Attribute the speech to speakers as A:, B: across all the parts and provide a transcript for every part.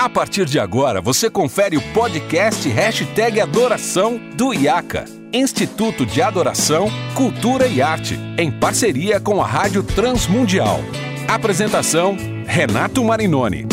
A: A partir de agora, você confere o podcast Hashtag Adoração do IACA, Instituto de Adoração, Cultura e Arte, em parceria com a Rádio Transmundial. Apresentação, Renato Marinoni.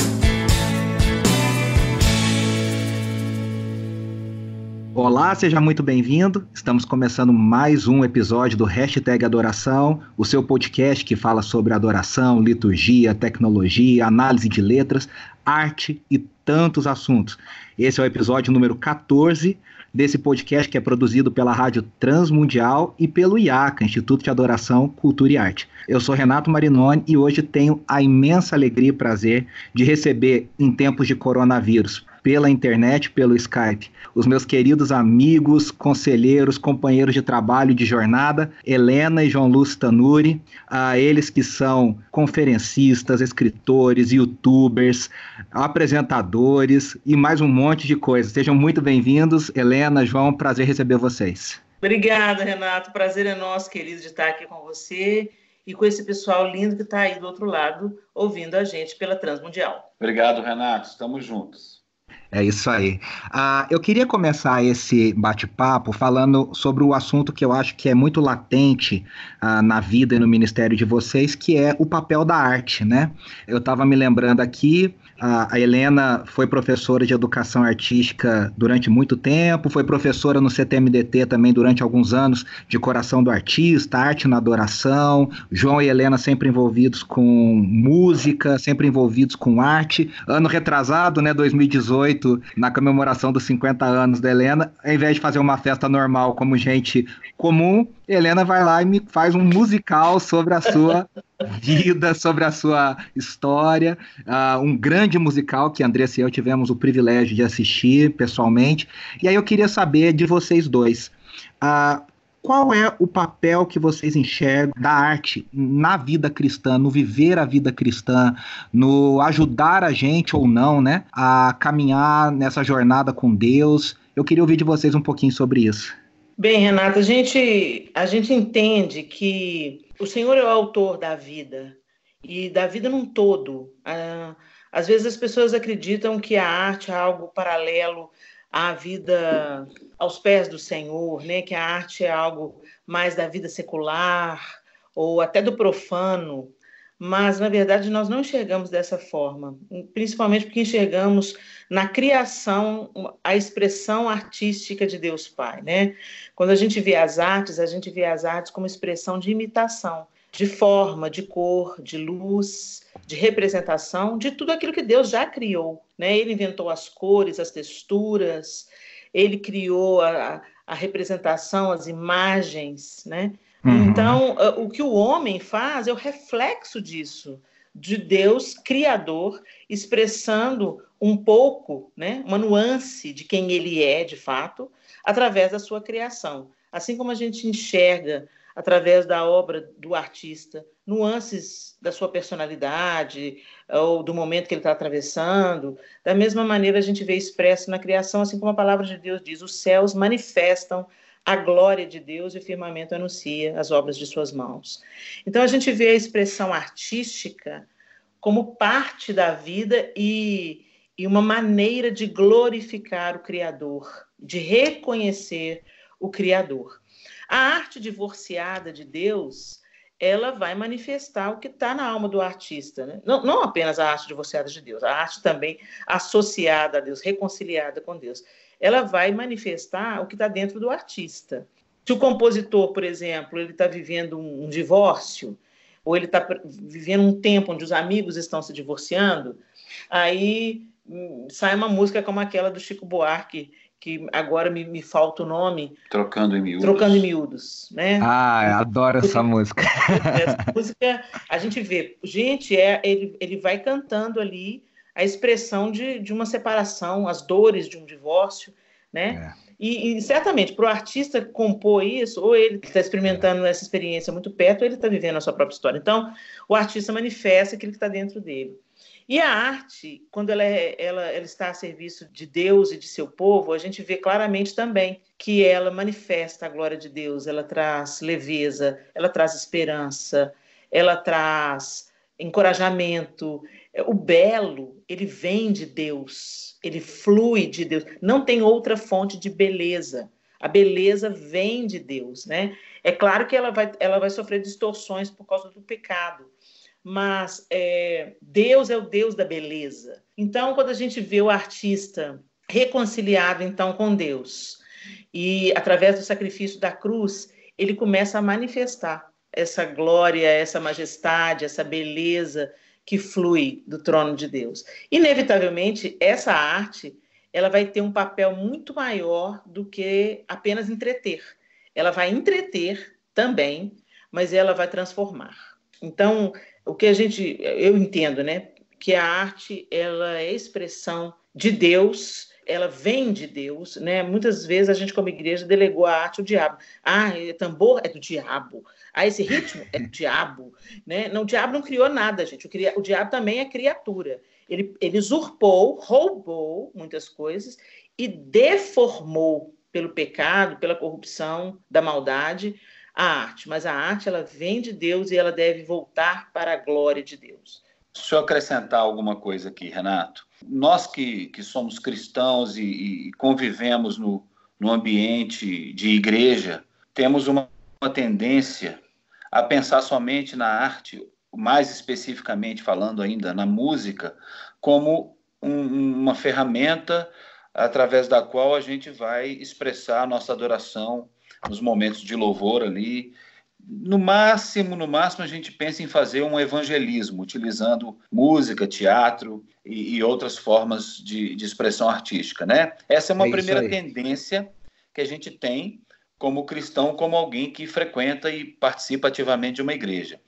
B: Olá, seja muito bem-vindo. Estamos começando mais um episódio do Hashtag Adoração, o seu podcast que fala sobre adoração, liturgia, tecnologia, análise de letras, arte e tantos assuntos. Esse é o episódio número 14 desse podcast que é produzido pela Rádio Transmundial e pelo IACA, Instituto de Adoração, Cultura e Arte. Eu sou Renato Marinoni e hoje tenho a imensa alegria e prazer de receber, em tempos de coronavírus, pela internet, pelo Skype. Os meus queridos amigos, conselheiros, companheiros de trabalho de jornada, Helena e João Lúcio Tanuri, a eles que são conferencistas, escritores, youtubers, apresentadores e mais um monte de coisas. Sejam muito bem-vindos, Helena, João, prazer receber vocês.
C: Obrigada, Renato. Prazer é nosso, querido, de estar aqui com você e com esse pessoal lindo que está aí do outro lado ouvindo a gente pela Transmundial.
D: Obrigado, Renato. Estamos juntos.
B: É isso aí. Ah, eu queria começar esse bate-papo falando sobre o assunto que eu acho que é muito latente ah, na vida e no ministério de vocês, que é o papel da arte, né? Eu estava me lembrando aqui a, Helena foi professora de educação artística durante muito tempo, foi professora no CTMDT também durante alguns anos de coração do artista, arte na adoração. João e Helena sempre envolvidos com música, sempre envolvidos com arte. Ano retrasado, né, 2018, na comemoração dos 50 anos da Helena, ao invés de fazer uma festa normal como gente comum, Helena vai lá e me faz um musical sobre a sua vida, sobre a sua história. Uh, um grande musical que Andressa e eu tivemos o privilégio de assistir pessoalmente. E aí eu queria saber de vocês dois. Uh, qual é o papel que vocês enxergam da arte na vida cristã, no viver a vida cristã, no ajudar a gente ou não, né, a caminhar nessa jornada com Deus? Eu queria ouvir de vocês um pouquinho sobre isso.
C: Bem, Renata, a gente, a gente entende que o Senhor é o autor da vida e da vida num todo. Ah, às vezes as pessoas acreditam que a arte é algo paralelo à vida aos pés do Senhor, né? Que a arte é algo mais da vida secular ou até do profano mas na verdade nós não enxergamos dessa forma, principalmente porque enxergamos na criação a expressão artística de Deus Pai, né? Quando a gente vê as artes, a gente vê as artes como expressão de imitação, de forma, de cor, de luz, de representação, de tudo aquilo que Deus já criou, né? Ele inventou as cores, as texturas, ele criou a, a representação, as imagens, né? Uhum. Então, o que o homem faz é o reflexo disso, de Deus criador, expressando um pouco, né, uma nuance de quem ele é de fato, através da sua criação. Assim como a gente enxerga através da obra do artista nuances da sua personalidade ou do momento que ele está atravessando, da mesma maneira a gente vê expresso na criação, assim como a palavra de Deus diz: os céus manifestam a glória de Deus e o firmamento anuncia as obras de suas mãos. Então a gente vê a expressão artística como parte da vida e, e uma maneira de glorificar o Criador, de reconhecer o Criador. A arte divorciada de Deus, ela vai manifestar o que está na alma do artista. Né? Não, não apenas a arte divorciada de Deus, a arte também associada a Deus, reconciliada com Deus ela vai manifestar o que está dentro do artista. Se o compositor, por exemplo, ele está vivendo um, um divórcio, ou ele está vivendo um tempo onde os amigos estão se divorciando, aí hum, sai uma música como aquela do Chico Buarque, que agora me, me falta o nome.
D: Trocando em miúdos.
C: Trocando em miúdos, né?
B: Ah, adoro essa música.
C: Essa música, a gente vê, gente, é, ele, ele vai cantando ali a expressão de, de uma separação, as dores de um divórcio, né? É. E, e, certamente, para o artista compor isso, ou ele está experimentando essa experiência muito perto, ou ele está vivendo a sua própria história. Então, o artista manifesta aquilo que está dentro dele. E a arte, quando ela, é, ela, ela, está a serviço de Deus e de seu povo, a gente vê claramente também que ela manifesta a glória de Deus, ela traz leveza, ela traz esperança, ela traz encorajamento, O belo, ele vem de Deus, ele flui de Deus. Não tem outra fonte de beleza. A beleza vem de Deus, né? É claro que ela vai, ela vai sofrer distorções por causa do pecado, mas é, Deus é o Deus da beleza. Então, quando a gente vê o artista reconciliado então com Deus e através do sacrifício da cruz, ele começa a manifestar essa glória, essa majestade, essa beleza que flui do trono de Deus. Inevitavelmente, essa arte ela vai ter um papel muito maior do que apenas entreter. Ela vai entreter também, mas ela vai transformar. Então, o que a gente, eu entendo, né, que a arte ela é expressão de Deus ela vem de Deus, né? Muitas vezes a gente, como igreja, delegou a arte ao diabo. Ah, tambor é do diabo. Ah, esse ritmo é do diabo, né? Não, o diabo não criou nada, gente. O, o diabo também é criatura. Ele, ele usurpou, roubou muitas coisas e deformou pelo pecado, pela corrupção, da maldade, a arte. Mas a arte, ela vem de Deus e ela deve voltar para a glória de Deus.
D: Deixa eu acrescentar alguma coisa aqui, Renato. Nós que, que somos cristãos e, e convivemos no, no ambiente de igreja, temos uma, uma tendência a pensar somente na arte, mais especificamente falando ainda na música, como um, uma ferramenta através da qual a gente vai expressar a nossa adoração nos momentos de louvor ali, no máximo, no máximo, a gente pensa em fazer um evangelismo, utilizando música, teatro e, e outras formas de, de, expressão artística, né? Essa é uma é primeira tendência que a gente tem como cristão, como alguém que frequenta e participa ativamente de uma igreja.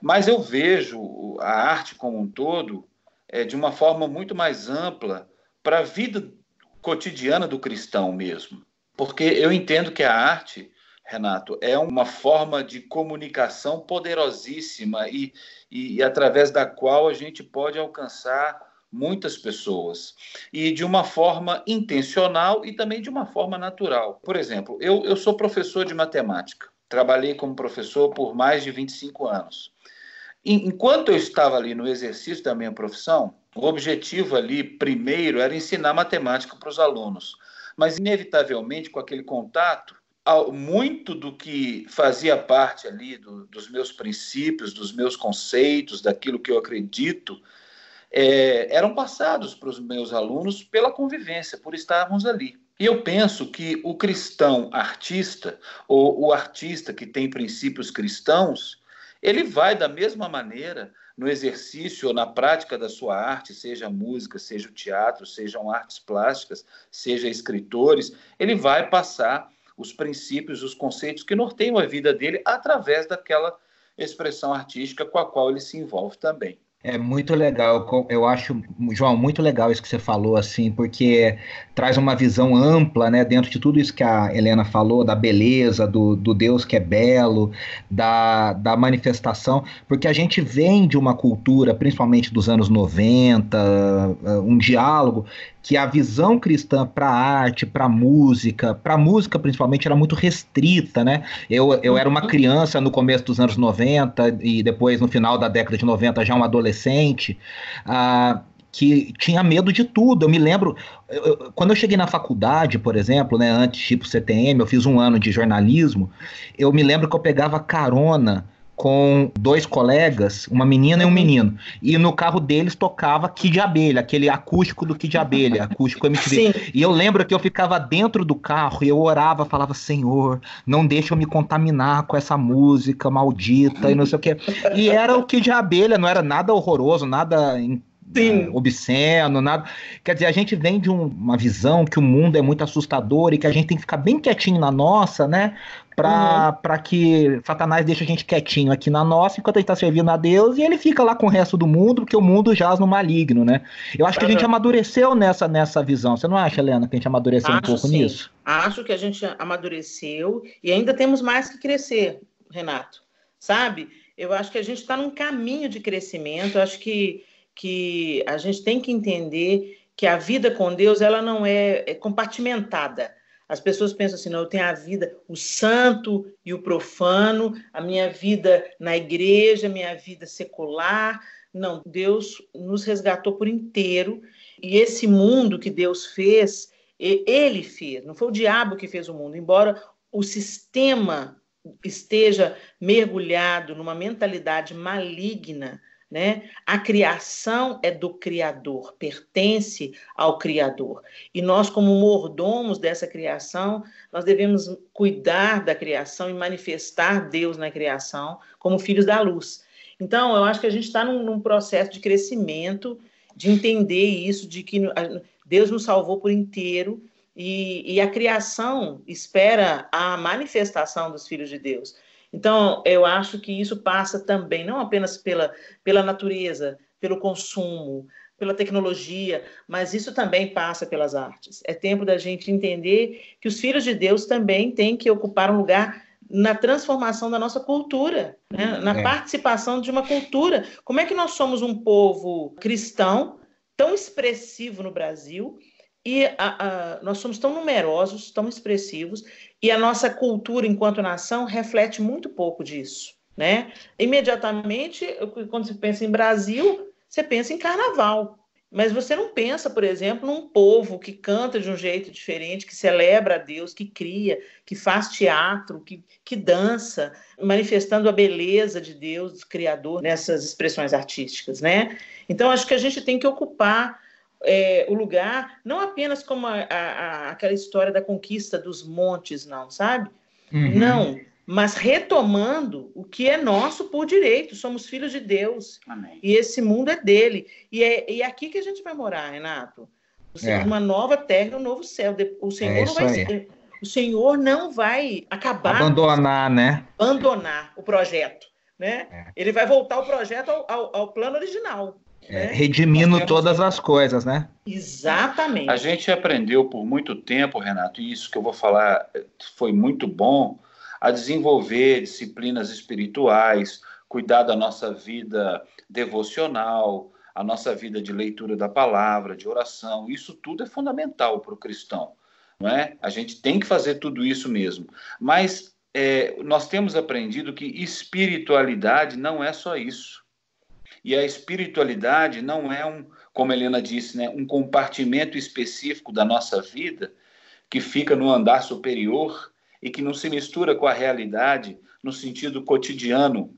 D: Mas eu vejo a arte como um todo é, de uma forma muito mais ampla para a vida cotidiana do cristão mesmo. Porque eu entendo que a arte Renato, é uma forma de comunicação poderosíssima e, e, e, através da qual a gente pode alcançar muitas pessoas e de uma forma intencional e também de uma forma natural. Por exemplo, eu, eu sou professor de matemática, trabalhei como professor por mais de 25 anos. Enquanto eu estava ali no exercício da minha profissão, o objetivo ali, primeiro, era ensinar matemática para os alunos. Mas, inevitavelmente, com aquele contato, muito do que fazia parte ali do, dos meus princípios, dos meus conceitos, daquilo que eu acredito, é, eram passados para os meus alunos pela convivência, por estarmos ali. E eu penso que o cristão artista, ou o artista que tem princípios cristãos, ele vai da mesma maneira no exercício ou na prática da sua arte, seja música, seja o teatro, sejam artes plásticas, seja escritores, ele vai passar os princípios, os conceitos que norteiam a vida dele através daquela expressão artística com a qual ele se envolve também.
B: É muito legal, eu acho, João, muito legal isso que você falou, assim, porque traz uma visão ampla, né, dentro de tudo isso que a Helena falou, da beleza, do, do Deus que é belo, da, da manifestação, porque a gente vem de uma cultura, principalmente dos anos 90, um diálogo que a visão cristã para arte, para música, para música principalmente era muito restrita, né? Eu, eu era uma uhum. criança no começo dos anos 90 e depois no final da década de 90 já um adolescente. Ah, que tinha medo de tudo. Eu me lembro, eu, quando eu cheguei na faculdade, por exemplo, né, antes tipo CTM, eu fiz um ano de jornalismo, eu me lembro que eu pegava carona com dois colegas, uma menina e um menino. E no carro deles tocava Kid Abelha, aquele acústico do Kid Abelha, acústico MTV. Sim. E eu lembro que eu ficava dentro do carro e eu orava, falava: Senhor, não deixa eu me contaminar com essa música maldita e não sei o quê. E era o Kid Abelha, não era nada horroroso, nada Sim. obsceno, nada. Quer dizer, a gente vem de um, uma visão que o mundo é muito assustador e que a gente tem que ficar bem quietinho na nossa, né? Pra, uhum. que Satanás deixe a gente quietinho aqui na nossa enquanto a gente tá servindo a Deus e ele fica lá com o resto do mundo, porque o mundo jaz no maligno, né? Eu acho que a gente amadureceu nessa, nessa visão. Você não acha, Helena, que a gente amadureceu acho um pouco sim. nisso?
C: Acho que a gente amadureceu e ainda temos mais que crescer, Renato. Sabe? Eu acho que a gente está num caminho de crescimento. Eu acho que que a gente tem que entender que a vida com Deus ela não é, é compartimentada. As pessoas pensam assim, não, eu tenho a vida, o santo e o profano, a minha vida na igreja, a minha vida secular, Não, Deus nos resgatou por inteiro e esse mundo que Deus fez, ele fez, não foi o diabo que fez o mundo, embora o sistema esteja mergulhado numa mentalidade maligna, né? A criação é do Criador, pertence ao Criador. E nós, como mordomos dessa criação, nós devemos cuidar da criação e manifestar Deus na criação como filhos da luz. Então, eu acho que a gente está num, num, processo de crescimento, de entender isso, de que Deus nos salvou por inteiro e, e a criação espera a manifestação dos filhos de Deus. Então, eu acho que isso passa também, não apenas pela, pela natureza, pelo consumo, pela tecnologia, mas isso também passa pelas artes. É tempo da gente entender que os filhos de Deus também têm que ocupar um lugar na transformação da nossa cultura, né? na é. participação de uma cultura. Como é que nós somos um povo cristão tão expressivo no Brasil e a, a, nós somos tão numerosos, tão expressivos, e a nossa cultura enquanto nação reflete muito pouco disso. Né? Imediatamente, quando você pensa em Brasil, você pensa em carnaval. Mas você não pensa, por exemplo, num povo que canta de um jeito diferente, que celebra a Deus, que cria, que faz teatro, que, que dança, manifestando a beleza de Deus, do Criador, nessas expressões artísticas, né? Então, acho que a gente tem que ocupar é, o lugar, não apenas como a, a, aquela história da conquista dos montes, não, sabe? Uhum. Não, mas retomando o que é nosso por direito, somos filhos de Deus. Amém. E esse mundo é dele. E é, e é aqui que a gente vai morar, Renato. É. Uma nova terra, um novo céu. O Senhor, é não vai ser, o Senhor não vai acabar.
B: Abandonar, né?
C: Abandonar o projeto. Né? É. Ele vai voltar o projeto ao, ao, ao plano original.
B: É, né? redimindo todas as coisas, né?
C: Exatamente.
D: A gente aprendeu por muito tempo, Renato, e isso que eu vou falar foi muito bom, a desenvolver disciplinas espirituais, cuidar da nossa vida devocional, a nossa vida de leitura da palavra, de oração. Isso tudo é fundamental para o cristão, não é? A gente tem que fazer tudo isso mesmo. Mas é, nós temos aprendido que espiritualidade não é só isso. E a espiritualidade não é um, como a Helena disse, né, um compartimento específico da nossa vida que fica no andar superior e que não se mistura com a realidade no sentido cotidiano,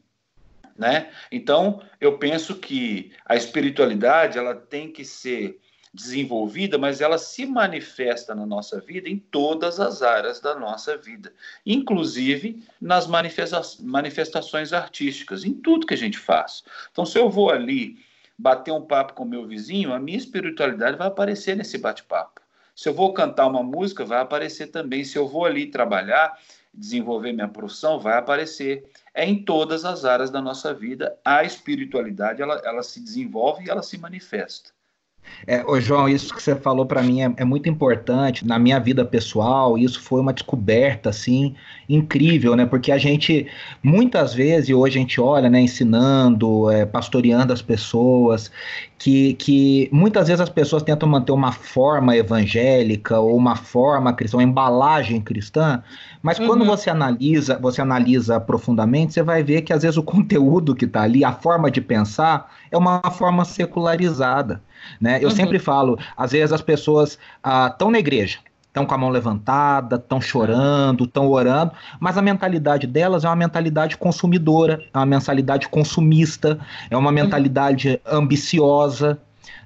D: né? Então, eu penso que a espiritualidade ela tem que ser desenvolvida, mas ela se manifesta na nossa vida em todas as áreas da nossa vida, inclusive nas manifesta manifestações artísticas, em tudo que a gente faz. Então, se eu vou ali bater um papo com meu vizinho, a minha espiritualidade vai aparecer nesse bate-papo. Se eu vou cantar uma música, vai aparecer também. Se eu vou ali trabalhar, desenvolver minha profissão, vai aparecer. É em todas as áreas da nossa vida. A espiritualidade, ela, ela se desenvolve e ela se manifesta.
B: É, ô João, isso que você falou para mim é, é, muito importante na minha vida pessoal. Isso foi uma descoberta assim incrível, né? Porque a gente muitas vezes hoje a gente olha, né, ensinando, é, pastoreando as pessoas, que, que muitas vezes as pessoas tentam manter uma forma evangélica ou uma forma cristã, uma embalagem cristã, mas uhum. quando você analisa, você analisa profundamente, você vai ver que às vezes o conteúdo que está ali, a forma de pensar, é uma forma secularizada. Né? Eu uhum. sempre falo, às vezes as pessoas estão ah, na igreja, estão com a mão levantada, estão chorando, estão orando, mas a mentalidade delas é uma mentalidade consumidora, é uma mentalidade consumista, é uma mentalidade uhum. ambiciosa,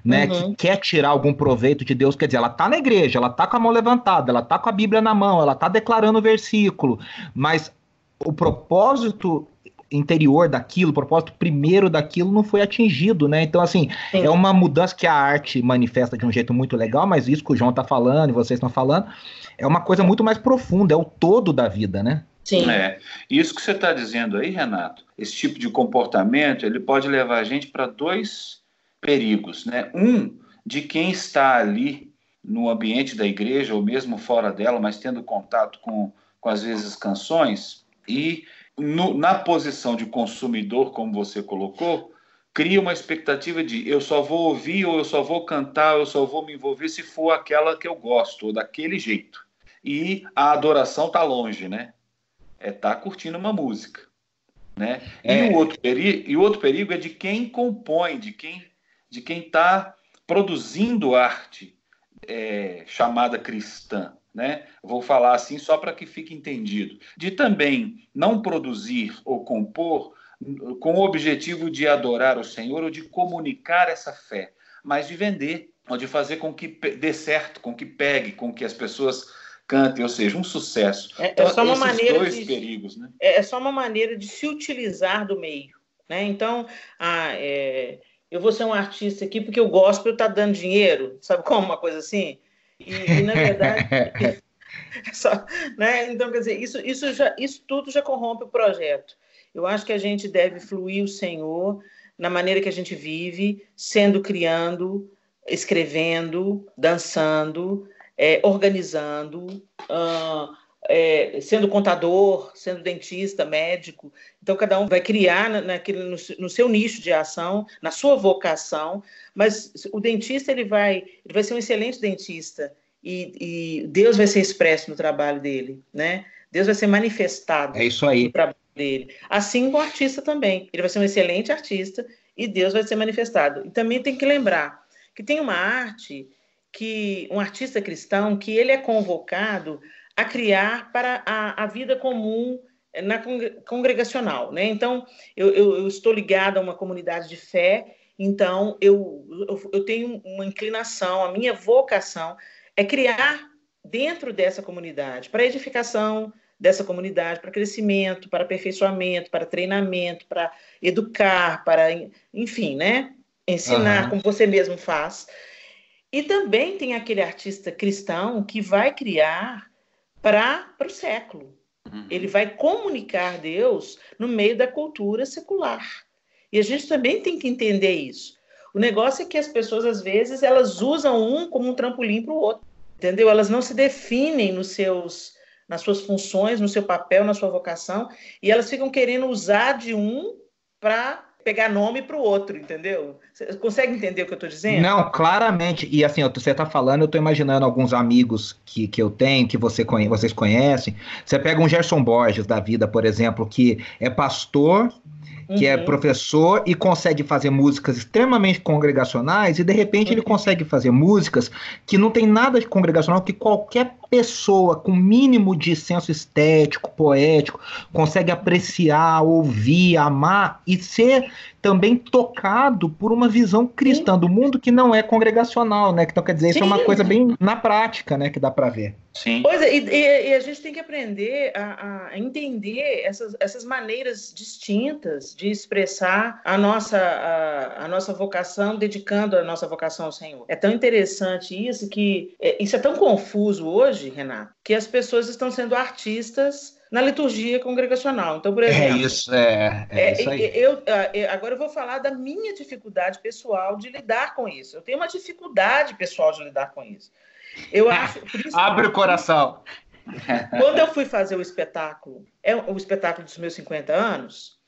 B: né, uhum. que quer tirar algum proveito de Deus, quer dizer, ela tá na igreja, ela tá com a mão levantada, ela tá com a Bíblia na mão, ela tá declarando o versículo, mas o propósito interior daquilo, o propósito primeiro daquilo não foi atingido, né? Então, assim, Sim. é uma mudança que a arte manifesta de um jeito muito legal, mas isso que o João tá falando e vocês estão falando, é uma coisa muito mais profunda, é o todo da vida, né?
D: Sim. É. Isso que você está dizendo aí, Renato, esse tipo de comportamento, ele pode levar a gente para dois perigos, né? Um, de quem está ali no ambiente da igreja ou mesmo fora dela, mas tendo contato com, com às vezes, canções, e no, na posição de consumidor, como você colocou, cria uma expectativa de eu só vou ouvir ou eu só vou cantar, ou eu só vou me envolver se for aquela que eu gosto, ou daquele jeito. E a adoração está longe, né? É estar tá curtindo uma música. Né? É. E, o outro perigo, e o outro perigo é de quem compõe, de quem de quem está produzindo arte é, chamada cristã. Né? Vou falar assim só para que fique entendido. De também não produzir ou compor com o objetivo de adorar o Senhor ou de comunicar essa fé, mas de vender, ou de fazer com que dê certo, com que pegue, com que as pessoas cantem, ou seja, um sucesso.
C: É, então, é só uma maneira dois de, perigos, né? É, é só uma maneira de se utilizar do meio, né? Então, ah, é, eu vou ser um artista aqui porque o gospel está dando dinheiro, sabe como uma coisa assim? E, e na verdade, só, né? Então quer dizer, isso, isso já, isso tudo já corrompe o projeto. Eu acho que a gente deve fluir o Senhor na maneira que a gente vive, sendo criando, escrevendo, dançando, é, organizando, uh, é, sendo contador, sendo dentista, médico. Então, cada um vai criar naquele, no, no, seu nicho de ação, na sua vocação, mas o dentista ele vai, ele vai ser um excelente dentista e, e Deus vai ser expresso no trabalho dele, né? Deus vai ser manifestado
B: é isso aí.
C: no trabalho dele. Assim como o artista também. Ele vai ser um excelente artista e Deus vai ser manifestado. E também tem que lembrar que tem uma arte que um artista cristão que ele é convocado a criar para a, a vida comum na congregacional, né? Então, eu, eu, eu, estou ligada a uma comunidade de fé, então eu, eu, eu tenho uma inclinação, a minha vocação é criar dentro dessa comunidade, para edificação dessa comunidade, para crescimento, para aperfeiçoamento, para treinamento, para educar, para, enfim, né? Ensinar uhum. como você mesmo faz. E também tem aquele artista cristão que vai criar para o século. Uhum. Ele vai comunicar Deus no meio da cultura secular. E a gente também tem que entender isso. O negócio é que as pessoas, às vezes, elas usam um como um trampolim para o outro, entendeu? Elas não se definem nos seus, nas suas funções, no seu papel, na sua vocação, e elas ficam querendo usar de um para pegar nome para o outro, entendeu? Você consegue entender o que eu estou dizendo?
B: Não, claramente. E assim, você está falando, eu estou imaginando alguns amigos que, que eu tenho, que você conhe vocês conhecem. Você pega um Gerson Borges da vida, por exemplo, que é pastor, que é uhum. é professor e consegue fazer músicas extremamente congregacionais e de repente uhum. ele consegue fazer músicas que não tem nada de congregacional que qualquer pessoa com mínimo de senso estético, poético, consegue apreciar, ouvir, amar e ser também tocado por uma visão cristã Sim. do mundo que não é congregacional, né? Então, quer dizer, Sim. isso é uma coisa bem na prática, né? Que dá para ver.
C: Sim. Pois é, e, e, a gente tem que aprender a, a, entender essas, essas maneiras distintas de expressar a nossa, a, a, nossa vocação, dedicando a nossa vocação ao Senhor. É tão interessante isso que é, isso é tão confuso hoje, Renato, que as pessoas estão sendo artistas na liturgia congregacional. Então, por é exemplo.
B: É isso, é, é, é isso aí.
C: Eu, eu, agora eu vou falar da minha dificuldade pessoal de lidar com isso. Eu tenho uma dificuldade pessoal de lidar com isso. Eu acho.
B: Abre o coração.
C: Quando eu fui fazer o espetáculo, é o espetáculo dos meus 50 anos,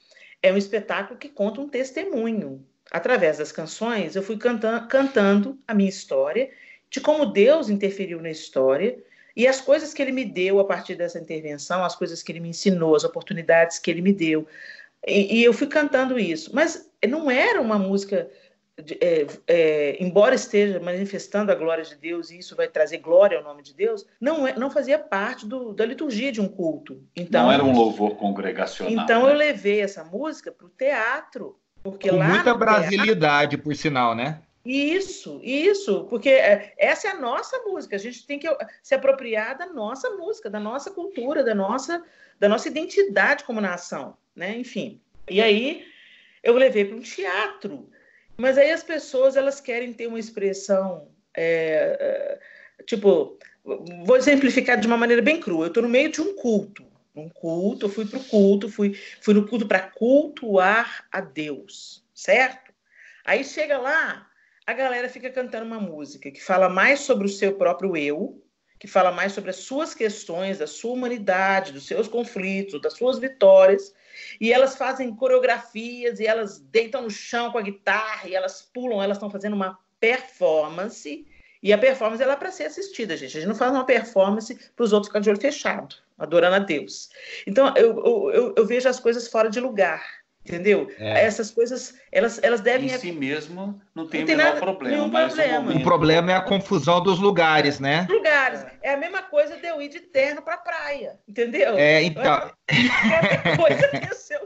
C: é um espetáculo que conta um testemunho. Através das canções, eu fui cantando, cantando a minha história, de como Deus interferiu na história e as coisas que ele me deu a partir dessa intervenção, as coisas que ele me ensinou, as oportunidades que ele me deu. E, e eu fui cantando isso. Mas não era uma música. De, é, é, embora esteja manifestando a glória de Deus e isso vai trazer glória ao nome de Deus, não, é, não fazia parte do, da liturgia de um culto.
D: Então, não era um louvor congregacional.
C: Então né? eu levei essa música para o teatro. Porque
B: Com
C: lá
B: muita brasilidade, teatro, por sinal, né?
C: Isso, isso, porque é, essa é a nossa música. A gente tem que se apropriar da nossa música, da nossa cultura, da nossa, da nossa identidade como nação, né? Enfim. E aí eu levei para um teatro, mas aí as pessoas elas querem ter uma expressão, é, é, tipo, vou exemplificar de uma maneira bem crua. Eu estou no meio de um culto, um culto, eu fui para o culto, fui, fui no culto para cultuar a Deus, certo? Aí chega lá a galera fica cantando uma música que fala mais sobre o seu próprio eu, que fala mais sobre as suas questões, da sua humanidade, dos seus conflitos, das suas vitórias, e elas fazem coreografias e elas deitam no chão com a guitarra e elas pulam, elas estão fazendo uma performance E a performance ela é para ser assistida, gente. A gente não faz uma performance para os outros ficarem de olho fechado, adorando a Deus. Então, eu, eu, eu vejo as coisas fora de lugar. Entendeu? É. Essas coisas, elas, elas devem.
D: Em si mesmo, não tem, não tem nada, problema. Mas
B: problema. O, problema é a confusão dos lugares, né?
C: Lugares. É a mesma coisa de eu ir de terno para praia. Entendeu?
B: É, então. coisa tem o seu.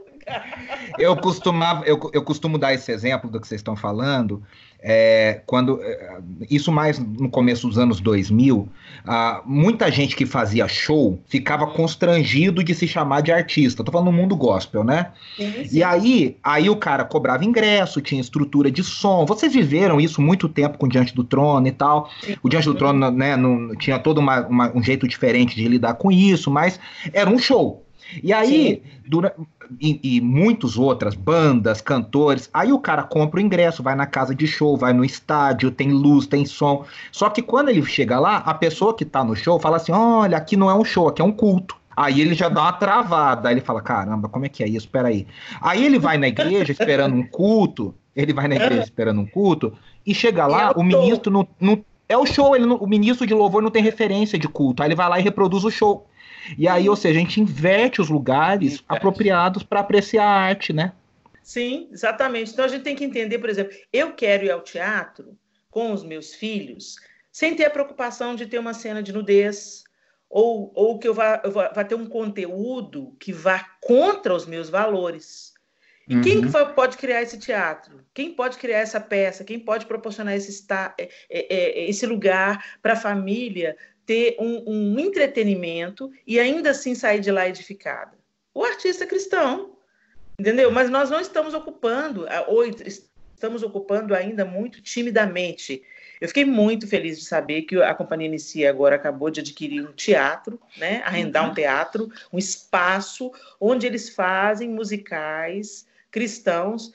B: Eu, costumava, eu, eu costumo dar esse exemplo do que vocês estão falando. É, quando é, isso mais no começo dos anos 2000, ah, muita gente que fazia show ficava constrangido de se chamar de artista. Tô falando no mundo gospel, né? Sim, sim. E aí, aí o cara cobrava ingresso, tinha estrutura de som. Vocês viveram isso muito tempo com Diante do Trono e tal. Sim. O Diante do Trono, né, não, tinha todo uma, uma, um jeito diferente de lidar com isso, mas era um show. E aí, durante, e, e muitas outras bandas, cantores, aí o cara compra o ingresso, vai na casa de show, vai no estádio, tem luz, tem som. Só que quando ele chega lá, a pessoa que tá no show fala assim: olha, aqui não é um show, aqui é um culto. Aí ele já dá uma travada, aí ele fala: caramba, como é que é isso? Peraí. Aí ele vai na igreja esperando um culto, ele vai na igreja esperando um culto, e chega lá, o ministro não, não é o show, ele o ministro de louvor não tem referência de culto. Aí ele vai lá e reproduz o show. E aí, ou seja, a gente inverte os lugares inverte. apropriados para apreciar a arte, né?
C: Sim, exatamente. Então a gente tem que entender, por exemplo, eu quero ir ao teatro com os meus filhos sem ter a preocupação de ter uma cena de nudez ou, ou que eu vá, eu vá, vá ter um conteúdo que vá contra os meus valores. E uhum. quem pode criar esse teatro? Quem pode criar essa peça? Quem pode proporcionar esse, é, é, é, esse lugar para a família ter um, um entretenimento e ainda assim sair de lá edificada. O artista cristão, entendeu? Mas nós não estamos ocupando, ou estamos ocupando ainda muito timidamente. Eu fiquei muito feliz de saber que a Companhia Inicia agora acabou de adquirir um teatro, né? arrendar um uhum. teatro, um espaço onde eles fazem musicais cristãos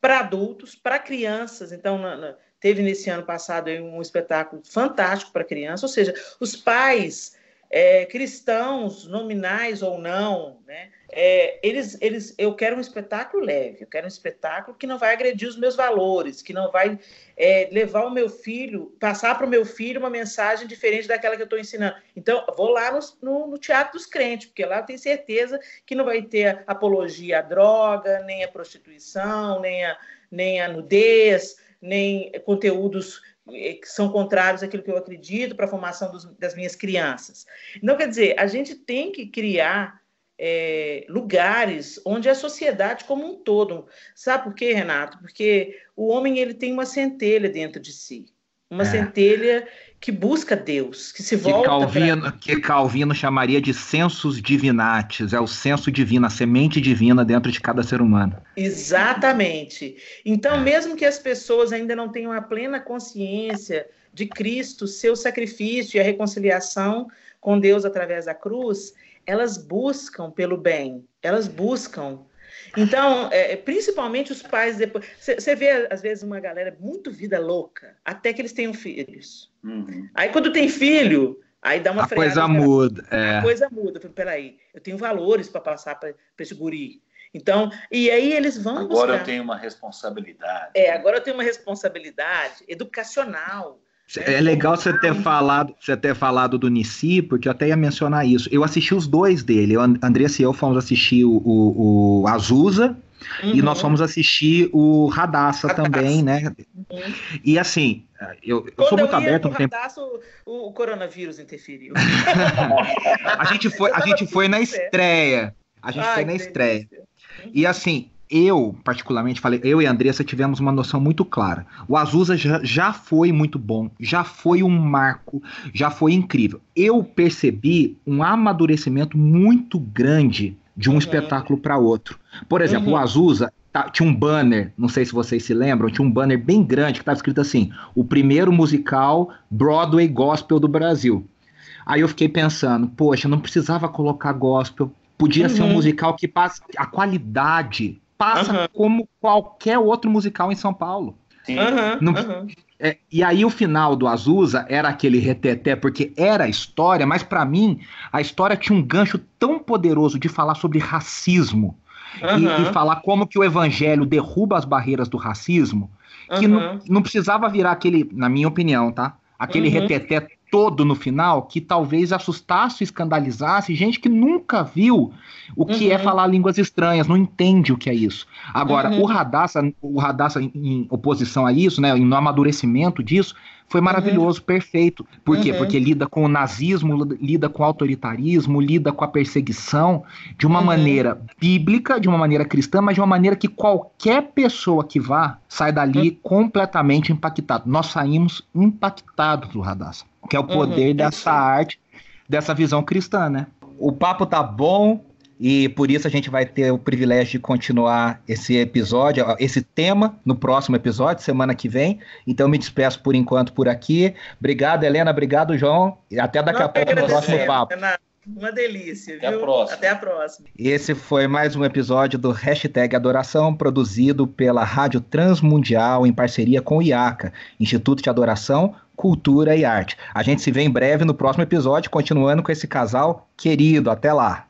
C: para adultos, para crianças. Então, na, na, Teve nesse ano passado um espetáculo fantástico para criança, ou seja, os pais é, cristãos, nominais ou não, né? É, eles, eles, eu quero um espetáculo leve, eu quero um espetáculo que não vai agredir os meus valores, que não vai é, levar o meu filho, passar para o meu filho uma mensagem diferente daquela que eu estou ensinando. Então, vou lá no, no, no, Teatro dos Crentes, porque lá eu tenho certeza que não vai ter apologia à droga, nem à prostituição, nem a, nem a nudez, nem conteúdos eh, que são contrários àquilo que eu acredito para a formação dos, das minhas crianças. Então, quer dizer, a gente tem que criar é, lugares onde a sociedade como um todo. Sabe por quê, Renato? Porque o homem ele tem uma centelha dentro de si. Uma é. centelha que busca Deus, que se volta.
B: Que Calvino, pra... que Calvino chamaria de sensus divinatis, é o senso divino, a semente divina dentro de cada ser humano.
C: Exatamente. Então, mesmo que as pessoas ainda não tenham a plena consciência de Cristo, seu sacrifício e a reconciliação com Deus através da cruz, elas buscam pelo bem, elas buscam então, é, é, principalmente os pais depois. Você vê, às vezes, uma galera muito vida louca, até que eles tenham filhos. Uhum. Aí, quando tem filho, aí dá uma
B: A coisa muda.
C: É. A coisa muda. Peraí, eu tenho valores para passar para esse guri. Então, e aí eles vão.
D: Agora buscar. eu tenho uma responsabilidade.
C: É, agora eu tenho uma responsabilidade educacional.
B: É legal você ter falado, você ter falado do Nissi, porque eu até ia mencionar isso. Eu assisti os dois dele. Eu, Andressa e eu fomos assistir o, o, o Azusa uhum. e nós fomos assistir o Radassa, também, né? Uhum. E assim, eu, eu sou muito eu aberto
C: no tempo. Radassa, o, o coronavírus interferiu.
B: a gente foi, a gente foi na estreia. A gente Ai, foi na estreia. E assim, eu, particularmente, falei, eu e a Andressa tivemos uma noção muito clara. O Azusa já, já foi muito bom, já foi um marco, já foi incrível. Eu percebi um amadurecimento muito grande de um uhum. espetáculo para outro. Por exemplo, uhum. o Azusa tá, tinha um banner, não sei se vocês se lembram, tinha um banner bem grande que estava escrito assim: o primeiro musical Broadway Gospel do Brasil. Aí eu fiquei pensando, poxa, não precisava colocar gospel, podia uhum. ser um uhum. musical que passa a qualidade passa uhum. como qualquer outro musical em São Paulo. Uhum, uhum. É, e aí o final do Azusa era aquele reteté, porque era a história, mas para mim a história tinha um gancho tão poderoso de falar sobre racismo uhum. e, e, falar como que o evangelho derruba as barreiras do racismo, que não, não precisava virar aquele, na minha opinião, tá? aquele uhum. reteté todo no final que talvez assustasse, escandalizasse gente que nunca viu o que é uhum. é falar línguas estranhas, não entende o que é isso. Agora, uhum. o Radassa, o Radassa em oposição a isso, né, no amadurecimento disso, foi uhum. maravilhoso, uhum. perfeito. Por quê? Uhum. Porque lida com o nazismo, lida com o autoritarismo, lida com a perseguição de uma uhum. maneira bíblica, de uma maneira cristã, mas de uma maneira que qualquer pessoa que vá sai dali completamente impactado. Nós saímos impactados do Radassa, que é o poder uhum. dessa arte, dessa visão cristã, né? O papo tá bom, e por isso a gente vai ter o privilégio de continuar esse episódio, esse tema, no próximo episódio, semana que vem. Então me despeço por enquanto por aqui. Obrigado, Helena. Obrigado, João. E até daqui Não, a pouco no próximo papo.
C: Uma delícia,
D: Até viu? A próxima.
C: Até a próxima.
B: Esse foi mais um episódio do Hashtag Adoração, produzido pela Rádio Transmundial em parceria com o IACA, Instituto de Adoração, Cultura e Arte. A gente se vê em breve no próximo episódio, continuando com esse casal querido. Até lá.